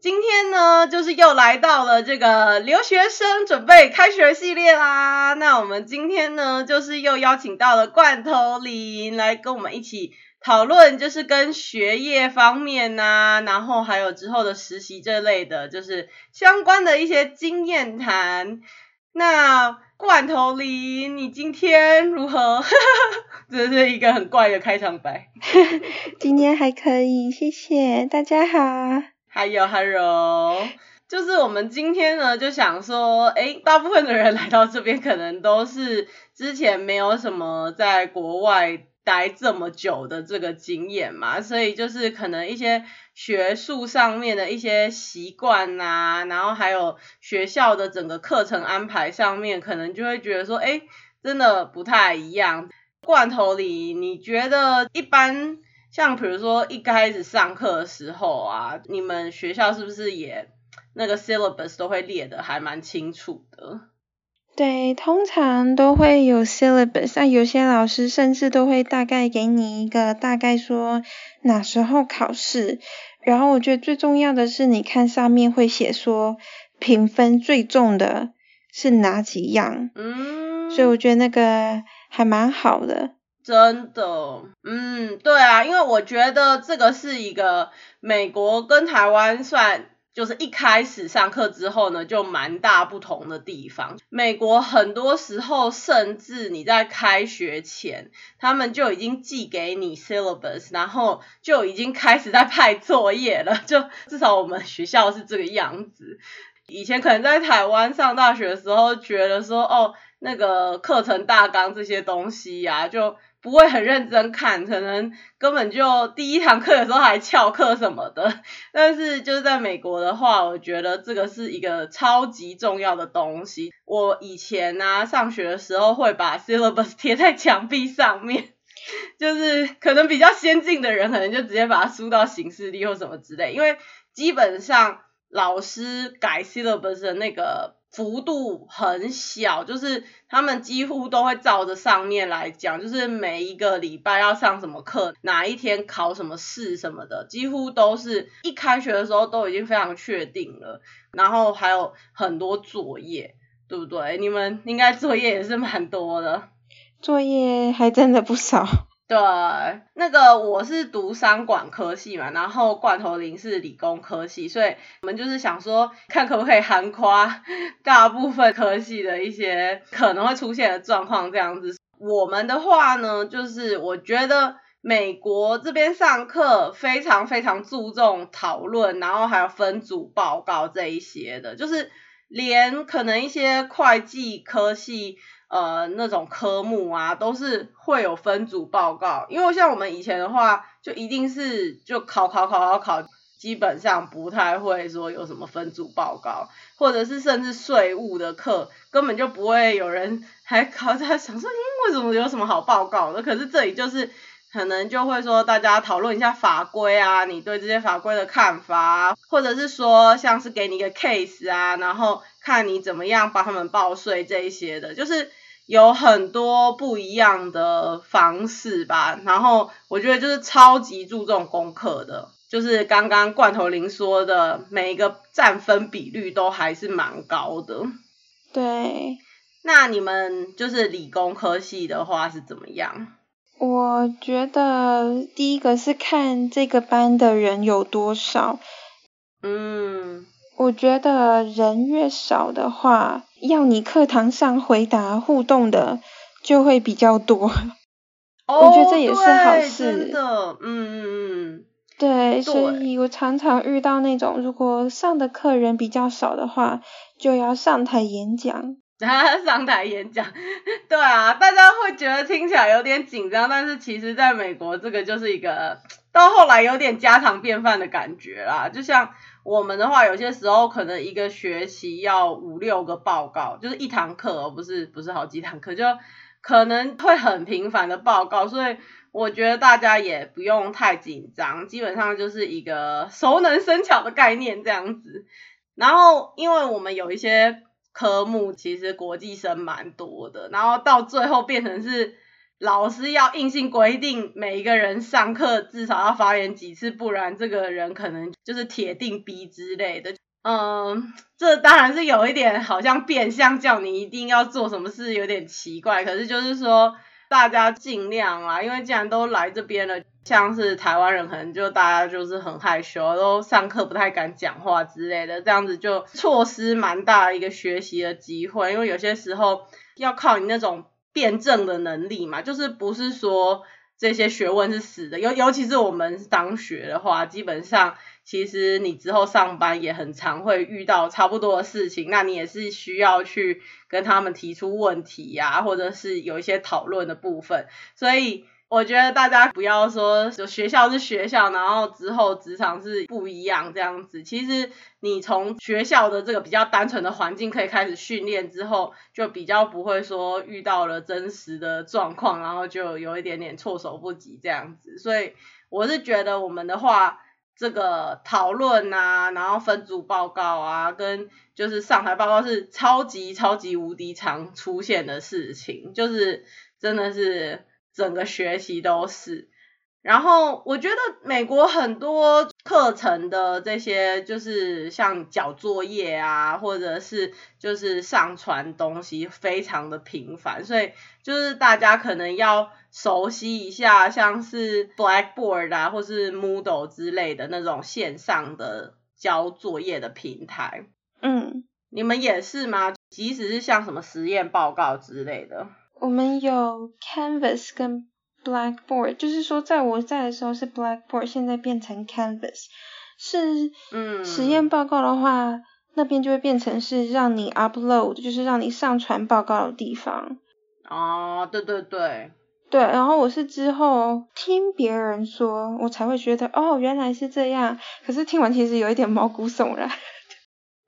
今天呢，就是又来到了这个留学生准备开学系列啦。那我们今天呢，就是又邀请到了罐头林来跟我们一起讨论，就是跟学业方面呐、然后还有之后的实习这类的，就是相关的一些经验谈。那罐头林，你今天如何？这是一个很怪的开场白。今天还可以，谢谢大家好。还有汉柔就是我们今天呢，就想说，诶，大部分的人来到这边，可能都是之前没有什么在国外待这么久的这个经验嘛，所以就是可能一些学术上面的一些习惯呐，然后还有学校的整个课程安排上面，可能就会觉得说，诶，真的不太一样。罐头里，你觉得一般？像比如说一开始上课的时候啊，你们学校是不是也那个 syllabus 都会列的还蛮清楚的？对，通常都会有 syllabus，像有些老师甚至都会大概给你一个大概说哪时候考试。然后我觉得最重要的是，你看上面会写说评分最重的是哪几样。嗯。所以我觉得那个还蛮好的。真的，嗯，对啊，因为我觉得这个是一个美国跟台湾算就是一开始上课之后呢，就蛮大不同的地方。美国很多时候甚至你在开学前，他们就已经寄给你 syllabus，然后就已经开始在派作业了。就至少我们学校是这个样子。以前可能在台湾上大学的时候，觉得说哦，那个课程大纲这些东西呀、啊，就。不会很认真看，可能根本就第一堂课的时候还翘课什么的。但是就是在美国的话，我觉得这个是一个超级重要的东西。我以前呢、啊、上学的时候会把 syllabus 贴在墙壁上面，就是可能比较先进的人可能就直接把它输到行事历或什么之类，因为基本上老师改 syllabus 的那个。幅度很小，就是他们几乎都会照着上面来讲，就是每一个礼拜要上什么课，哪一天考什么试什么的，几乎都是一开学的时候都已经非常确定了。然后还有很多作业，对不对？你们应该作业也是蛮多的，作业还真的不少。对，那个我是读商管科系嘛，然后罐头林是理工科系，所以我们就是想说，看可不可以涵盖大部分科系的一些可能会出现的状况这样子。我们的话呢，就是我觉得美国这边上课非常非常注重讨论，然后还有分组报告这一些的，就是连可能一些会计科系。呃，那种科目啊，都是会有分组报告，因为像我们以前的话，就一定是就考考考考考，基本上不太会说有什么分组报告，或者是甚至税务的课，根本就不会有人还考 在想说，嗯，为什么有什么好报告的？可是这里就是可能就会说大家讨论一下法规啊，你对这些法规的看法，或者是说像是给你一个 case 啊，然后看你怎么样帮他们报税这一些的，就是。有很多不一样的方式吧，然后我觉得就是超级注重功课的，就是刚刚罐头林说的，每一个占分比率都还是蛮高的。对，那你们就是理工科系的话是怎么样？我觉得第一个是看这个班的人有多少。嗯。我觉得人越少的话，要你课堂上回答互动的就会比较多。Oh, 我觉得这也是好事。嗯嗯嗯。对，所以我常常遇到那种，如果上的课人比较少的话，就要上台演讲。上台演讲，对啊，大家会觉得听起来有点紧张，但是其实在美国，这个就是一个到后来有点家常便饭的感觉啦，就像。我们的话，有些时候可能一个学期要五六个报告，就是一堂课，而不是不是好几堂课，就可能会很频繁的报告，所以我觉得大家也不用太紧张，基本上就是一个熟能生巧的概念这样子。然后，因为我们有一些科目其实国际生蛮多的，然后到最后变成是。老师要硬性规定每一个人上课至少要发言几次，不然这个人可能就是铁定逼之类的。嗯，这当然是有一点好像变相叫你一定要做什么事，有点奇怪。可是就是说大家尽量啦，因为既然都来这边了，像是台湾人可能就大家就是很害羞，都上课不太敢讲话之类的，这样子就错失蛮大一个学习的机会。因为有些时候要靠你那种。辩证的能力嘛，就是不是说这些学问是死的，尤尤其是我们当学的话，基本上其实你之后上班也很常会遇到差不多的事情，那你也是需要去跟他们提出问题呀，或者是有一些讨论的部分，所以。我觉得大家不要说，就学校是学校，然后之后职场是不一样这样子。其实你从学校的这个比较单纯的环境可以开始训练之后，就比较不会说遇到了真实的状况，然后就有一点点措手不及这样子。所以我是觉得我们的话，这个讨论啊，然后分组报告啊，跟就是上台报告是超级超级无敌常出现的事情，就是真的是。整个学习都是，然后我觉得美国很多课程的这些就是像交作业啊，或者是就是上传东西非常的频繁，所以就是大家可能要熟悉一下，像是 Blackboard 啊，或是 Moodle 之类的那种线上的交作业的平台。嗯，你们也是吗？即使是像什么实验报告之类的。我们有 Canvas 跟 Blackboard，就是说在我在的时候是 Blackboard，现在变成 Canvas。是，嗯，实验报告的话，嗯、那边就会变成是让你 upload，就是让你上传报告的地方。哦，对对对。对，然后我是之后听别人说，我才会觉得哦，原来是这样。可是听完其实有一点毛骨悚然。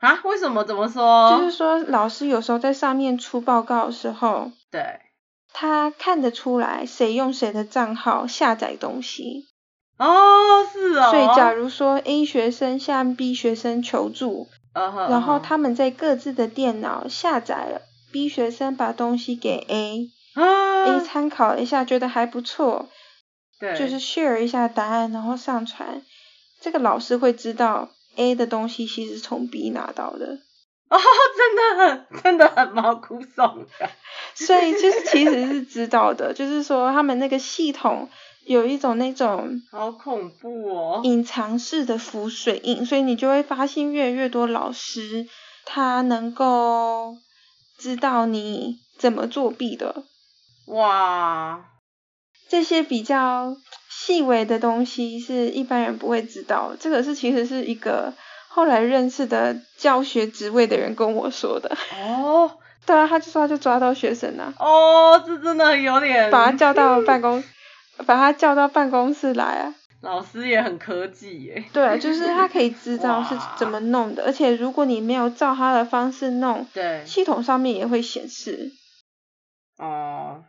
啊？为什么？怎么说？就是说老师有时候在上面出报告的时候。对，他看得出来谁用谁的账号下载东西。哦，是哦。所以假如说 A 学生向 B 学生求助，uh -huh, uh. 然后他们在各自的电脑下载了，B 学生把东西给 A，A、uh. 参考了一下，觉得还不错，对，就是 share 一下答案，然后上传，这个老师会知道 A 的东西其实是从 B 拿到的。哦，真的很，真的很毛骨悚然。所以就是其实是知道的，就是说他们那个系统有一种那种好恐怖哦，隐藏式的浮水印，所以你就会发现越来越多老师他能够知道你怎么作弊的。哇，这些比较细微的东西是一般人不会知道，这个是其实是一个。后来认识的教学职位的人跟我说的。哦，对啊，他就说他就抓到学生了。哦，这真的有点。把他叫到 办公，把他叫到办公室来啊。老师也很科技耶。对，就是他可以知道是怎么弄的，而且如果你没有照他的方式弄，对，系统上面也会显示。哦，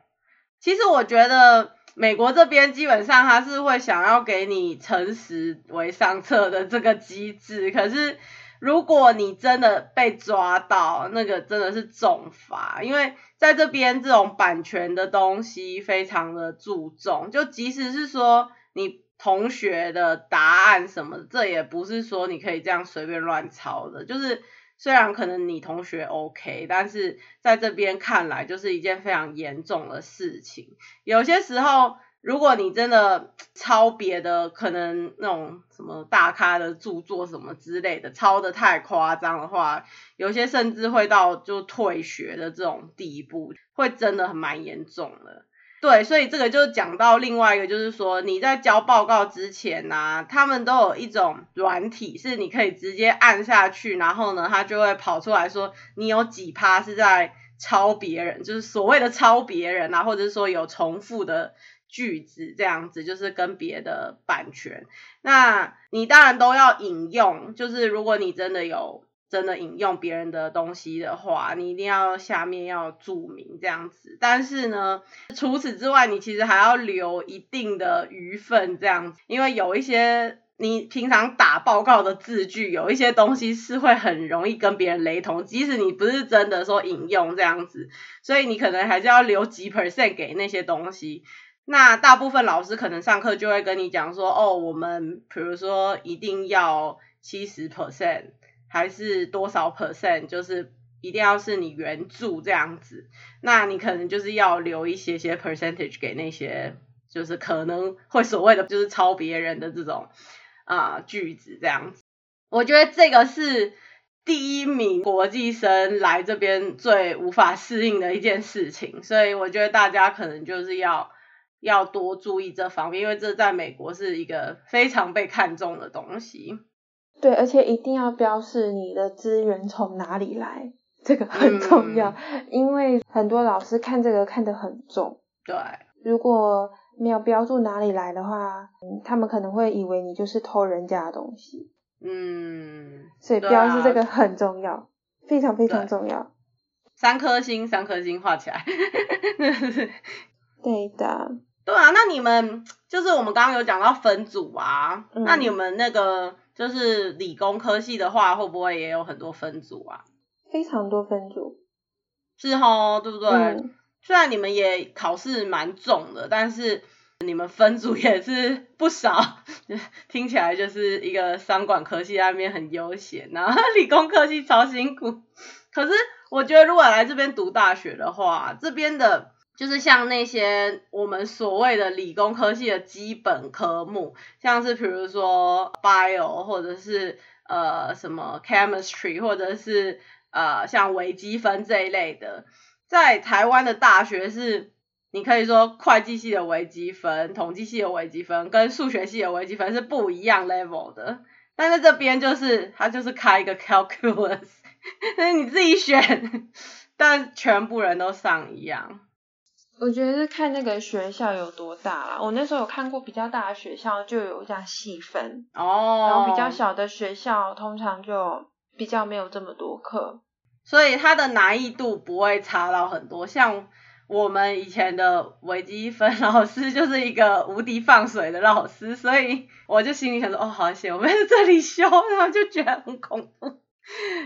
其实我觉得。美国这边基本上他是会想要给你诚实为上策的这个机制，可是如果你真的被抓到，那个真的是重罚，因为在这边这种版权的东西非常的注重，就即使是说你同学的答案什么，这也不是说你可以这样随便乱抄的，就是。虽然可能你同学 OK，但是在这边看来就是一件非常严重的事情。有些时候，如果你真的抄别的，可能那种什么大咖的著作什么之类的，抄得太夸张的话，有些甚至会到就退学的这种地步，会真的很蛮严重的。对，所以这个就讲到另外一个，就是说你在交报告之前呢、啊，他们都有一种软体，是你可以直接按下去，然后呢，它就会跑出来说你有几趴是在抄别人，就是所谓的抄别人啊，或者是说有重复的句子这样子，就是跟别的版权。那你当然都要引用，就是如果你真的有真的引用别人的东西的话，你一定要下面要注明这样子。但是呢，除此之外，你其实还要留一定的余份这样子，因为有一些。你平常打报告的字句，有一些东西是会很容易跟别人雷同，即使你不是真的说引用这样子，所以你可能还是要留几 percent 给那些东西。那大部分老师可能上课就会跟你讲说，哦，我们比如说一定要七十 percent，还是多少 percent，就是一定要是你原著这样子。那你可能就是要留一些些 percentage 给那些，就是可能会所谓的就是抄别人的这种。啊、句子这样子，我觉得这个是第一名国际生来这边最无法适应的一件事情，所以我觉得大家可能就是要要多注意这方面，因为这在美国是一个非常被看重的东西。对，而且一定要标示你的资源从哪里来，这个很重要，嗯、因为很多老师看这个看得很重。对，如果。没有标注哪里来的话，嗯，他们可能会以为你就是偷人家的东西。嗯，所以标示这个很重要，啊、非常非常重要。三颗星，三颗星画起来。对的。对啊，那你们就是我们刚刚有讲到分组啊，嗯、那你们那个就是理工科系的话，会不会也有很多分组啊？非常多分组。是齁，对不对？嗯虽然你们也考试蛮重的，但是你们分组也是不少，听起来就是一个商管科系那边很悠闲，然后理工科系超辛苦。可是我觉得如果来这边读大学的话，这边的就是像那些我们所谓的理工科系的基本科目，像是比如说 bio 或者是呃什么 chemistry 或者是呃像微积分这一类的。在台湾的大学是，你可以说会计系的微积分、统计系的微积分跟数学系的微积分是不一样 level 的，但是这边就是它就是开一个 calculus，那 你自己选，但全部人都上一样。我觉得是看那个学校有多大啦，我那时候有看过比较大的学校就有这样细分，哦，然后比较小的学校通常就比较没有这么多课。所以它的难易度不会差到很多，像我们以前的微积分老师就是一个无敌放水的老师，所以我就心里想说，哦，好险，我们在这里修，然后就觉得很恐怖。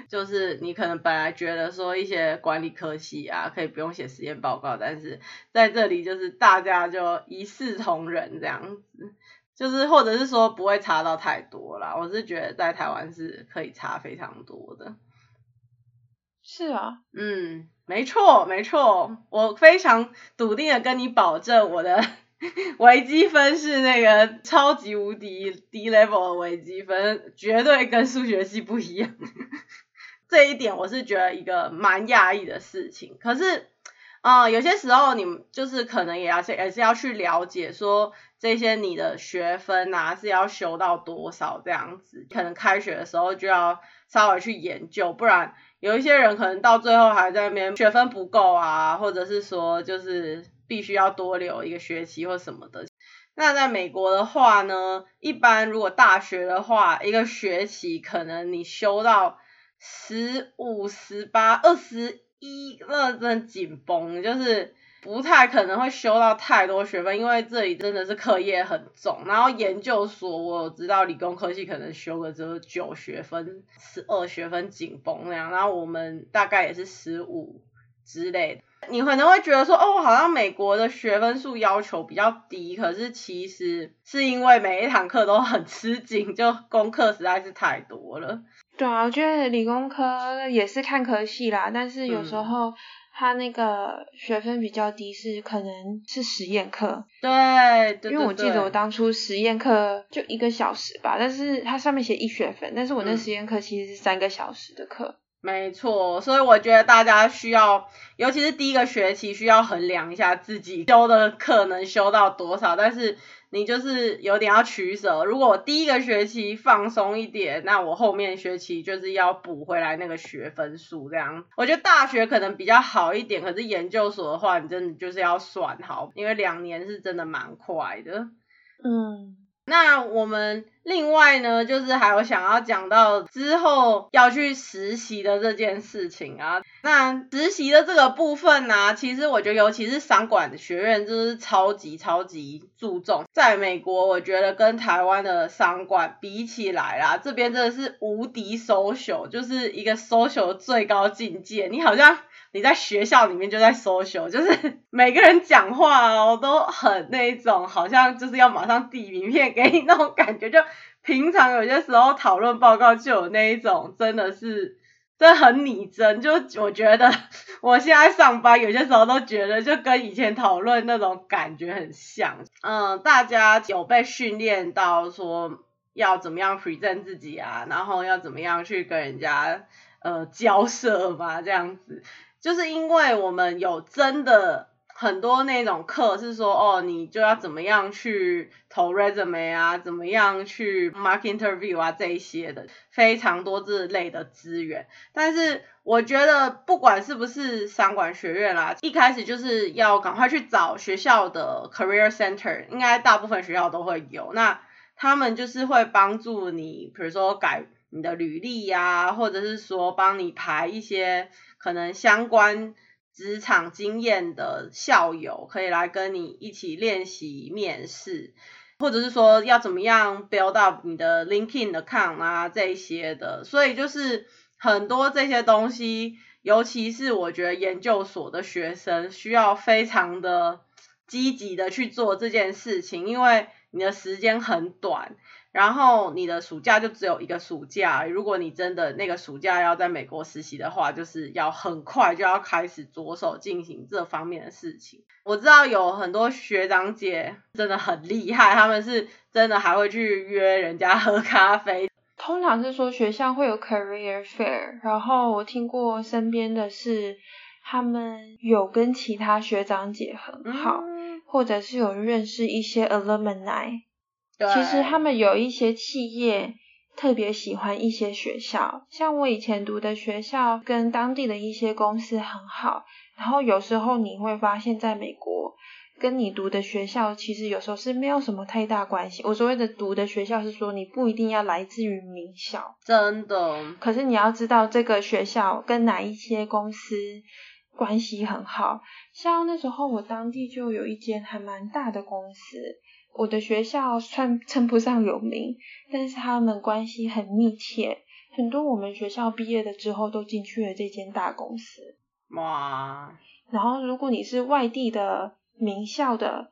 就是你可能本来觉得说一些管理科系啊，可以不用写实验报告，但是在这里就是大家就一视同仁这样子，就是或者是说不会差到太多啦。我是觉得在台湾是可以差非常多的。是啊，嗯，没错，没错，我非常笃定的跟你保证，我的 微积分是那个超级无敌低 level 的微积分，绝对跟数学系不一样。这一点我是觉得一个蛮讶异的事情。可是，啊、有些时候你就是可能也要是也是要去了解说这些你的学分啊是要修到多少这样子，可能开学的时候就要稍微去研究，不然。有一些人可能到最后还在那边学分不够啊，或者是说就是必须要多留一个学期或什么的。那在美国的话呢，一般如果大学的话，一个学期可能你修到十五、十八、二十一，那真的紧绷，就是。不太可能会修到太多学分，因为这里真的是课业很重。然后研究所，我知道理工科系可能修个只有九学分、十二学分紧绷那样。然后我们大概也是十五之类的。你可能会觉得说，哦，好像美国的学分数要求比较低，可是其实是因为每一堂课都很吃紧，就功课实在是太多了。对啊，我觉得理工科也是看科系啦，但是有时候。嗯他那个学分比较低，是可能是实验课。对，对，对，对，因为我记得我当初实验课就一个小时吧，但是它上面写一学分，但是我那实验课其实是三个小时的课。没错，所以我觉得大家需要，尤其是第一个学期需要衡量一下自己修的课能修到多少，但是你就是有点要取舍。如果我第一个学期放松一点，那我后面学期就是要补回来那个学分数，这样。我觉得大学可能比较好一点，可是研究所的话，你真的就是要算好，因为两年是真的蛮快的。嗯。那我们另外呢，就是还有想要讲到之后要去实习的这件事情啊。那实习的这个部分呢，其实我觉得尤其是商管学院就是超级超级注重。在美国，我觉得跟台湾的商管比起来啦，这边真的是无敌 social，就是一个 social 最高境界。你好像。你在学校里面就在 social，就是 每个人讲话哦都很那一种，好像就是要马上递名片给你那种感觉。就平常有些时候讨论报告就有那一种，真的是真的很拟真。就我觉得我现在上班有些时候都觉得就跟以前讨论那种感觉很像。嗯，大家有被训练到说要怎么样 present 自己啊，然后要怎么样去跟人家呃交涉嘛，这样子。就是因为我们有真的很多那种课是说，哦，你就要怎么样去投 resume 啊，怎么样去 mark interview 啊这一些的，非常多这类的资源。但是我觉得不管是不是商管学院啦，一开始就是要赶快去找学校的 career center，应该大部分学校都会有。那他们就是会帮助你，比如说改你的履历呀，或者是说帮你排一些。可能相关职场经验的校友可以来跟你一起练习面试，或者是说要怎么样 build up 你的 LinkedIn account 啊这些的，所以就是很多这些东西，尤其是我觉得研究所的学生需要非常的积极的去做这件事情，因为你的时间很短。然后你的暑假就只有一个暑假，如果你真的那个暑假要在美国实习的话，就是要很快就要开始着手进行这方面的事情。我知道有很多学长姐真的很厉害，他们是真的还会去约人家喝咖啡。通常是说学校会有 career fair，然后我听过身边的是他们有跟其他学长姐很好，嗯、或者是有认识一些 alumni。对其实他们有一些企业特别喜欢一些学校，像我以前读的学校跟当地的一些公司很好，然后有时候你会发现在美国跟你读的学校其实有时候是没有什么太大关系。我所谓的读的学校是说你不一定要来自于名校，真的。可是你要知道这个学校跟哪一些公司关系很好，像那时候我当地就有一间还蛮大的公司。我的学校算称不上有名，但是他们关系很密切，很多我们学校毕业了之后都进去了这间大公司。哇！然后如果你是外地的名校的，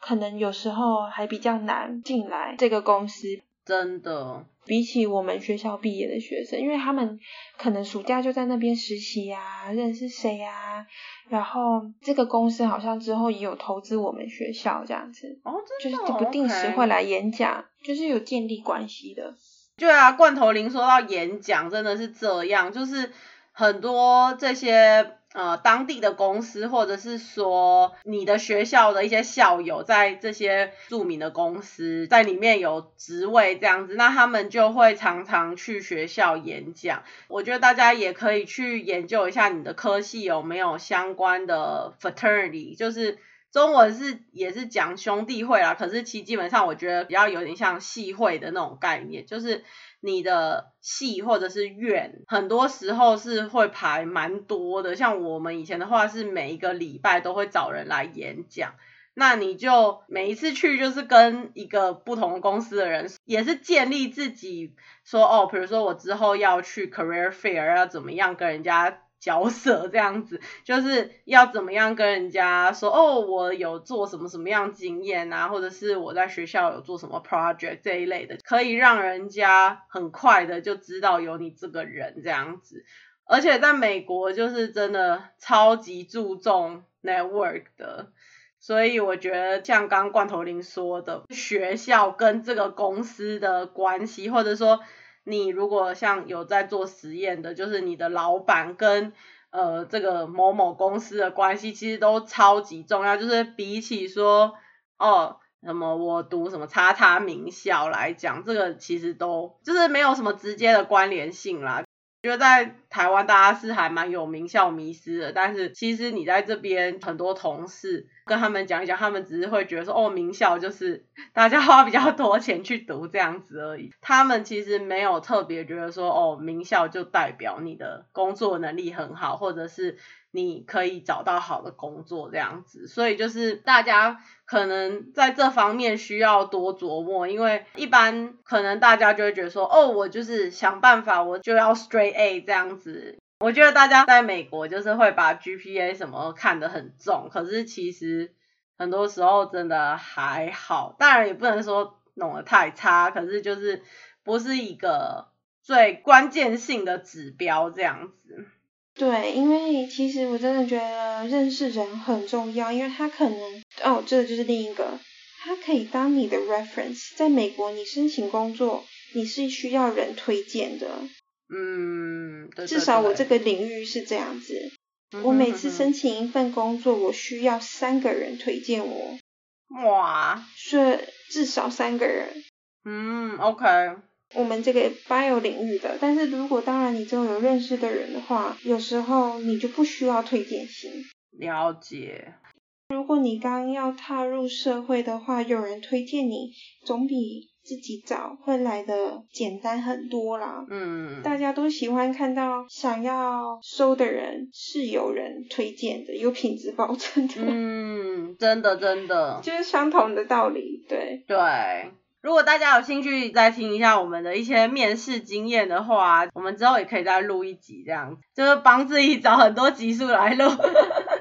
可能有时候还比较难进来这个公司。真的，比起我们学校毕业的学生，因为他们可能暑假就在那边实习呀、啊，认识谁呀、啊，然后这个公司好像之后也有投资我们学校这样子，哦，真的，就是不定时会来演讲就是有建立关系的。对啊，罐头林说到演讲真的是这样，就是很多这些。呃，当地的公司，或者是说你的学校的一些校友，在这些著名的公司在里面有职位这样子，那他们就会常常去学校演讲。我觉得大家也可以去研究一下你的科系有没有相关的 fraternity，就是中文是也是讲兄弟会啦，可是其基本上我觉得比较有点像系会的那种概念，就是。你的系或者是院，很多时候是会排蛮多的。像我们以前的话，是每一个礼拜都会找人来演讲。那你就每一次去，就是跟一个不同公司的人，也是建立自己说哦，比如说我之后要去 career fair，要怎么样跟人家。角色这样子，就是要怎么样跟人家说哦，我有做什么什么样经验啊，或者是我在学校有做什么 project 这一类的，可以让人家很快的就知道有你这个人这样子。而且在美国就是真的超级注重 network 的，所以我觉得像刚罐头林说的，学校跟这个公司的关系，或者说。你如果像有在做实验的，就是你的老板跟呃这个某某公司的关系，其实都超级重要。就是比起说哦什么我读什么叉叉名校来讲，这个其实都就是没有什么直接的关联性啦。觉得在台湾大家是还蛮有名校迷失的，但是其实你在这边很多同事跟他们讲一讲，他们只是会觉得说哦，名校就是 大家花比较多钱去读这样子而已。他们其实没有特别觉得说哦，名校就代表你的工作能力很好，或者是你可以找到好的工作这样子。所以就是大家可能在这方面需要多琢磨，因为一般可能大家就会觉得说哦，我就是想办法，我就要 straight A 这样子，我觉得大家在美国就是会把 GPA 什么看得很重，可是其实很多时候真的还好，当然也不能说弄得太差，可是就是不是一个最关键性的指标这样子。对，因为其实我真的觉得认识人很重要，因为他可能哦，这个就是另一个，他可以当你的 reference，在美国你申请工作，你是需要人推荐的。嗯，对对对，至少我这个领域是这样子。嗯哼嗯哼，我每次申请一份工作，我需要三个人推荐我。哇，是至少三个人。嗯，OK。我们这个 bio 领域的，但是如果当然你就有认识的人的话，有时候你就不需要推荐信。了解。如果你刚要踏入社会的话，有人推荐你，总比自己找会来的简单很多啦。嗯，大家都喜欢看到想要收的人是有人推荐的，有品质保证的。嗯，真的真的，就是相同的道理，对。对，如果大家有兴趣再听一下我们的一些面试经验的话，我们之后也可以再录一集，这样就是帮自己找很多集数来录。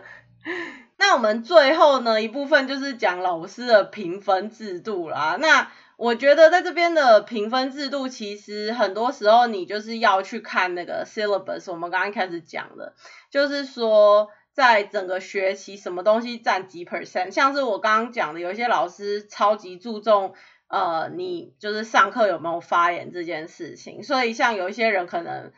那我们最后呢一部分就是讲老师的评分制度啦。那我觉得在这边的评分制度，其实很多时候你就是要去看那个 syllabus。我们刚刚开始讲的，就是说在整个学期什么东西占几 percent。像是我刚刚讲的，有一些老师超级注重呃你就是上课有没有发言这件事情，所以像有一些人可能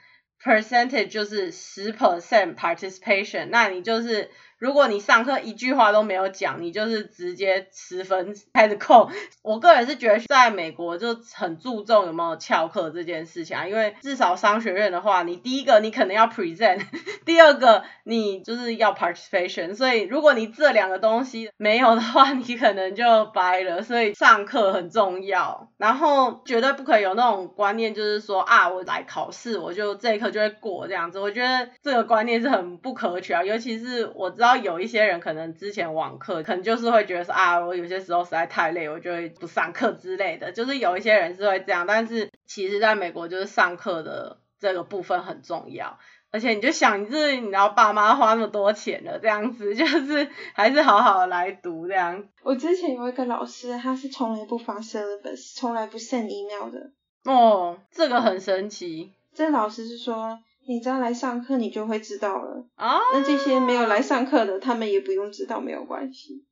percentage 就是十 percent participation，那你就是。如果你上课一句话都没有讲，你就是直接十分开始扣。我个人是觉得在美国就很注重有没有翘课这件事情啊，因为至少商学院的话，你第一个你可能要 present，第二个你就是要 participation，所以如果你这两个东西没有的话，你可能就掰了。所以上课很重要，然后绝对不可以有那种观念，就是说啊，我来考试我就这一科就会过这样子。我觉得这个观念是很不可取啊，尤其是我知道。然后有一些人可能之前网课，可能就是会觉得说啊，我有些时候实在太累，我就会不上课之类的。就是有一些人是会这样，但是其实在美国就是上课的这个部分很重要。而且你就想，你是你要爸妈花那么多钱了，这样子 就是还是好好来读这样。我之前有一个老师，他是从来不发 syllabus，从来不 send email 的。哦，这个很神奇。这老师是说。你只要来上课，你就会知道了。啊，那这些没有来上课的，他们也不用知道，没有关系。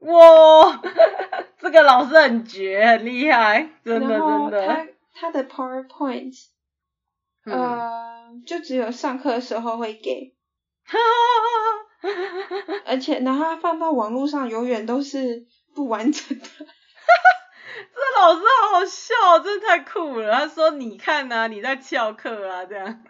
哇，这个老师很绝，很厉害，真的真的。他他的 PowerPoint，嗯、呃，就只有上课的时候会给。哈哈哈哈哈。而且，然后他放到网络上，永远都是不完整的。哈哈，这老师好好笑，真的太酷了。他说：“你看啊，你在翘课啊，这样。”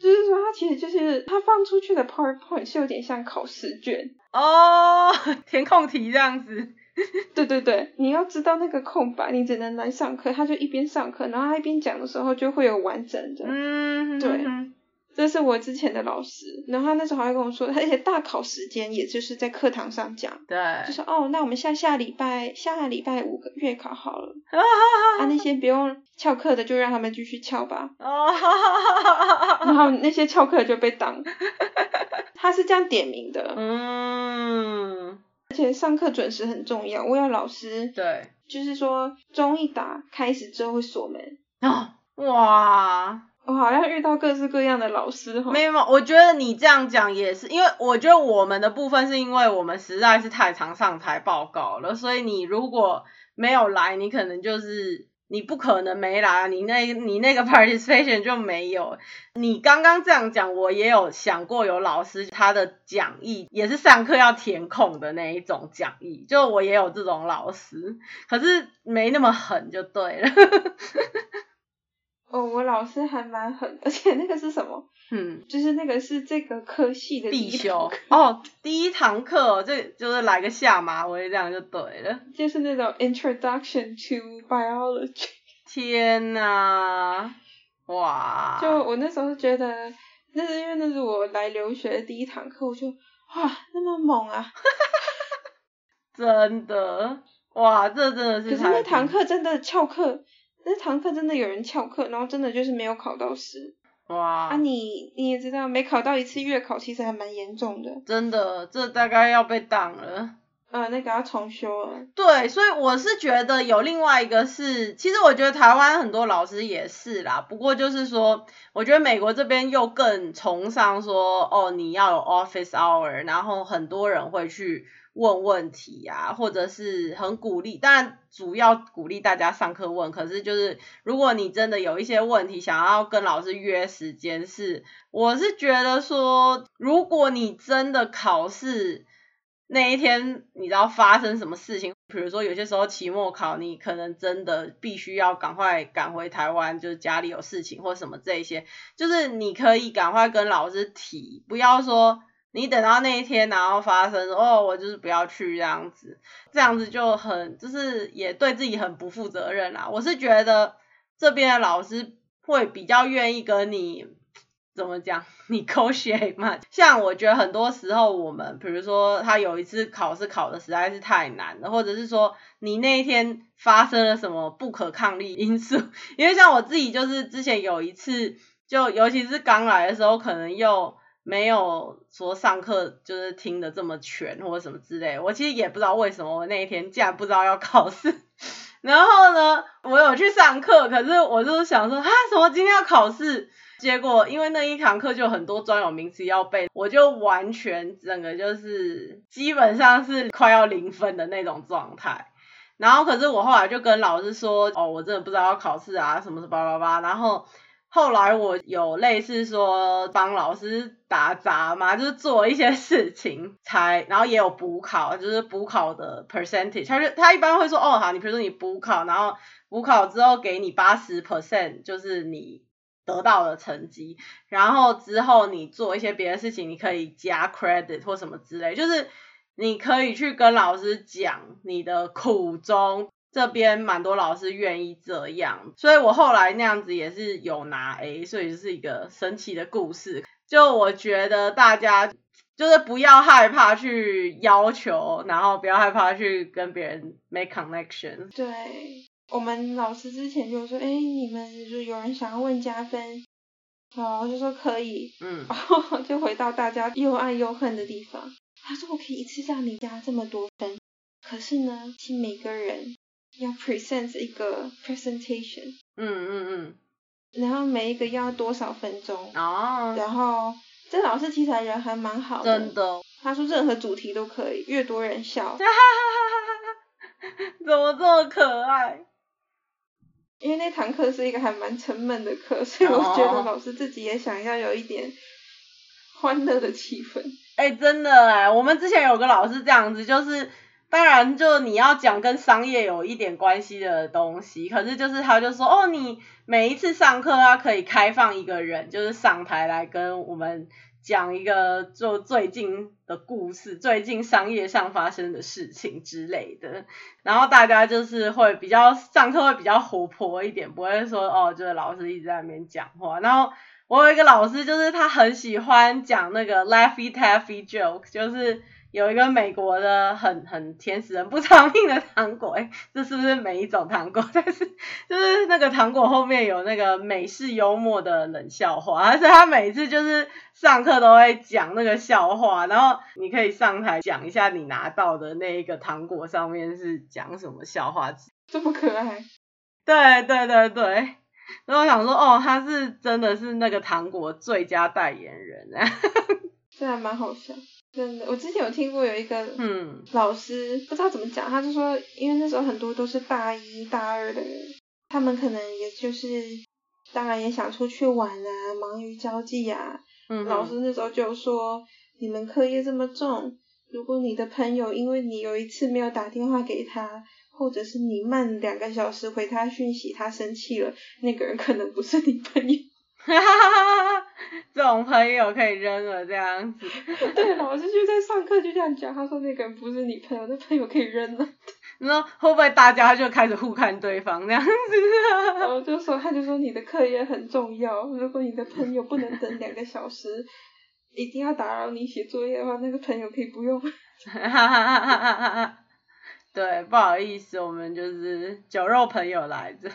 就是说，他其实就是他放出去的 PowerPoint 是有点像考试卷哦，填空题这样子。对对对，你要知道那个空白，你只能来上课。他就一边上课，然后他一边讲的时候就会有完整的。嗯，对。这是我之前的老师，然后他那时候还跟我说，而且大考时间也就是在课堂上讲，对，就说哦，那我们下下礼拜下礼拜五个月考好了，啊，那些不用翘课的就让他们继续翘吧，哦，然后那些翘课就被挡，他是这样点名的，嗯，而且上课准时很重要，我有老师，对，就是说钟一打开始之后会锁门，哦，哇。我好像遇到各式各样的老师哈。没有，我觉得你这样讲也是，因为我觉得我们的部分是因为我们实在是太常上台报告了，所以你如果没有来，你可能就是你不可能没来，你那你那个 participation 就没有。你刚刚这样讲，我也有想过，有老师他的讲义也是上课要填空的那一种讲义，就我也有这种老师，可是没那么狠就对了。哦，我老师还蛮狠，而且那个是什么？嗯，就是那个是这个科系的必修哦，第一堂课这就是来个下马威，这样就对了。就是那种 Introduction to Biology。天哪，哇！就我那时候觉得，那是因为那是我来留学的第一堂课，我就哇，那么猛啊！真的，哇，这真的是。可是那堂课真的翘课。那堂课真的有人翘课，然后真的就是没有考到试。哇！啊你，你你也知道，没考到一次月考，其实还蛮严重的。真的，这大概要被挡了。呃，那个要重修了。对，所以我是觉得有另外一个是，其实我觉得台湾很多老师也是啦。不过就是说，我觉得美国这边又更崇尚说，哦，你要有 office hour，然后很多人会去。问问题呀、啊，或者是很鼓励，当然主要鼓励大家上课问。可是就是如果你真的有一些问题想要跟老师约时间，是我是觉得说，如果你真的考试那一天，你知道发生什么事情，比如说有些时候期末考，你可能真的必须要赶快赶回台湾，就是家里有事情或什么这些，就是你可以赶快跟老师提，不要说。你等到那一天，然后发生哦，我就是不要去这样子，这样子就很就是也对自己很不负责任啦。我是觉得这边的老师会比较愿意跟你怎么讲，你 negotiate 嘛。像我觉得很多时候我们，比如说他有一次考试考的实在是太难了，或者是说你那一天发生了什么不可抗力因素，因为像我自己就是之前有一次，就尤其是刚来的时候，可能又。没有说上课就是听得这么全或者什么之类，我其实也不知道为什么我那一天竟然不知道要考试，然后呢，我有去上课，可是我就想说啊，什么今天要考试？结果因为那一堂课就很多专有名词要背，我就完全整个就是基本上是快要零分的那种状态。然后可是我后来就跟老师说，哦，我真的不知道要考试啊，什么什么叭叭叭，然后。后来我有类似说帮老师打杂嘛，就是做一些事情才，然后也有补考，就是补考的 percentage，他就他一般会说，哦好，你比如说你补考，然后补考之后给你八十 percent，就是你得到的成绩，然后之后你做一些别的事情，你可以加 credit 或什么之类，就是你可以去跟老师讲你的苦衷。这边蛮多老师愿意这样，所以我后来那样子也是有拿 A，所以就是一个神奇的故事。就我觉得大家就是不要害怕去要求，然后不要害怕去跟别人 make connection。对，我们老师之前就说，哎，你们就是有人想要问加分，好，我就说可以，嗯，然后就回到大家又爱又恨的地方。他说我可以一次让你加这么多分，可是呢，请每个人。要 present 一个 presentation，嗯嗯嗯，然后每一个要多少分钟，哦，然后这老师其实人还蛮好的，真的，他说任何主题都可以，越多人笑，哈哈哈哈哈，怎么这么可爱？因为那堂课是一个还蛮沉闷的课，所以我觉得老师自己也想要有一点欢乐的气氛。哎、欸，真的哎，我们之前有个老师这样子，就是。当然，就你要讲跟商业有一点关系的东西，可是就是他就说，哦，你每一次上课，他可以开放一个人，就是上台来跟我们讲一个就最近的故事，最近商业上发生的事情之类的，然后大家就是会比较上课会比较活泼一点，不会说哦，就是老师一直在那边讲话。然后我有一个老师，就是他很喜欢讲那个 Laffy Taffy joke，就是。有一个美国的很很甜死人不偿命的糖果，哎，这是不是每一种糖果？但是就是那个糖果后面有那个美式幽默的冷笑话，而且他每次就是上课都会讲那个笑话，然后你可以上台讲一下你拿到的那一个糖果上面是讲什么笑话，这么可爱。对对对对，然后我想说，哦，他是真的是那个糖果最佳代言人，这还蛮好笑。真的，我之前有听过有一个嗯老师，不知道怎么讲，他就说，因为那时候很多都是大一大二的人，他们可能也就是，当然也想出去玩啊，忙于交际啊。嗯。老师那时候就说，你们课业这么重，如果你的朋友因为你有一次没有打电话给他，或者是你慢两个小时回他讯息，他生气了，那个人可能不是你朋友。哈哈哈哈哈！这种朋友可以扔了，这样子。对，老师就在上课就这样讲，他说那个人不是你朋友，那朋友可以扔了。那会不会大家就开始互看对方这样子？然后就说，他就说你的课业很重要，如果你的朋友不能等两个小时，一定要打扰你写作业的话，那个朋友可以不用。哈哈哈哈哈哈！对，不好意思，我们就是酒肉朋友来着。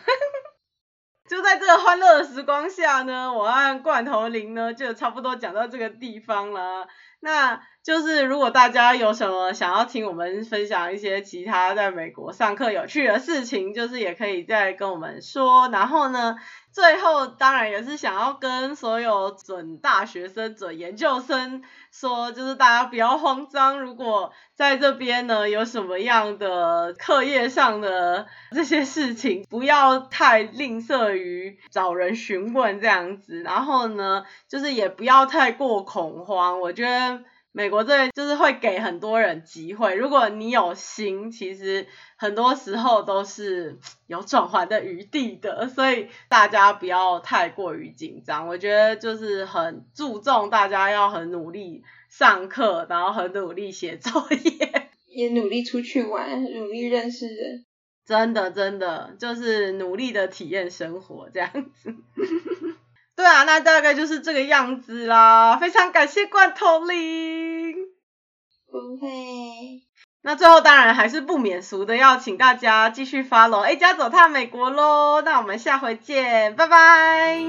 就在这个欢乐的时光下呢，我按罐头林呢就差不多讲到这个地方了。那就是如果大家有什么想要听我们分享一些其他在美国上课有趣的事情，就是也可以再跟我们说。然后呢，最后当然也是想要跟所有准大学生、准研究生说，就是大家不要慌张，如果在这边呢有什么样的课业上的这些事情，不要太吝啬于找人询问这样子。然后呢，就是也不要太过恐慌，我觉得。美国这就是会给很多人机会，如果你有心，其实很多时候都是有转圜的余地的，所以大家不要太过于紧张。我觉得就是很注重大家要很努力上课，然后很努力写作业，也努力出去玩，努力认识人。真的真的就是努力的体验生活这样子。对啊，那大概就是这个样子啦。非常感谢罐头林。不会。那最后当然还是不免俗的，要请大家继续 follow A 加走踏美国喽。那我们下回见，拜拜。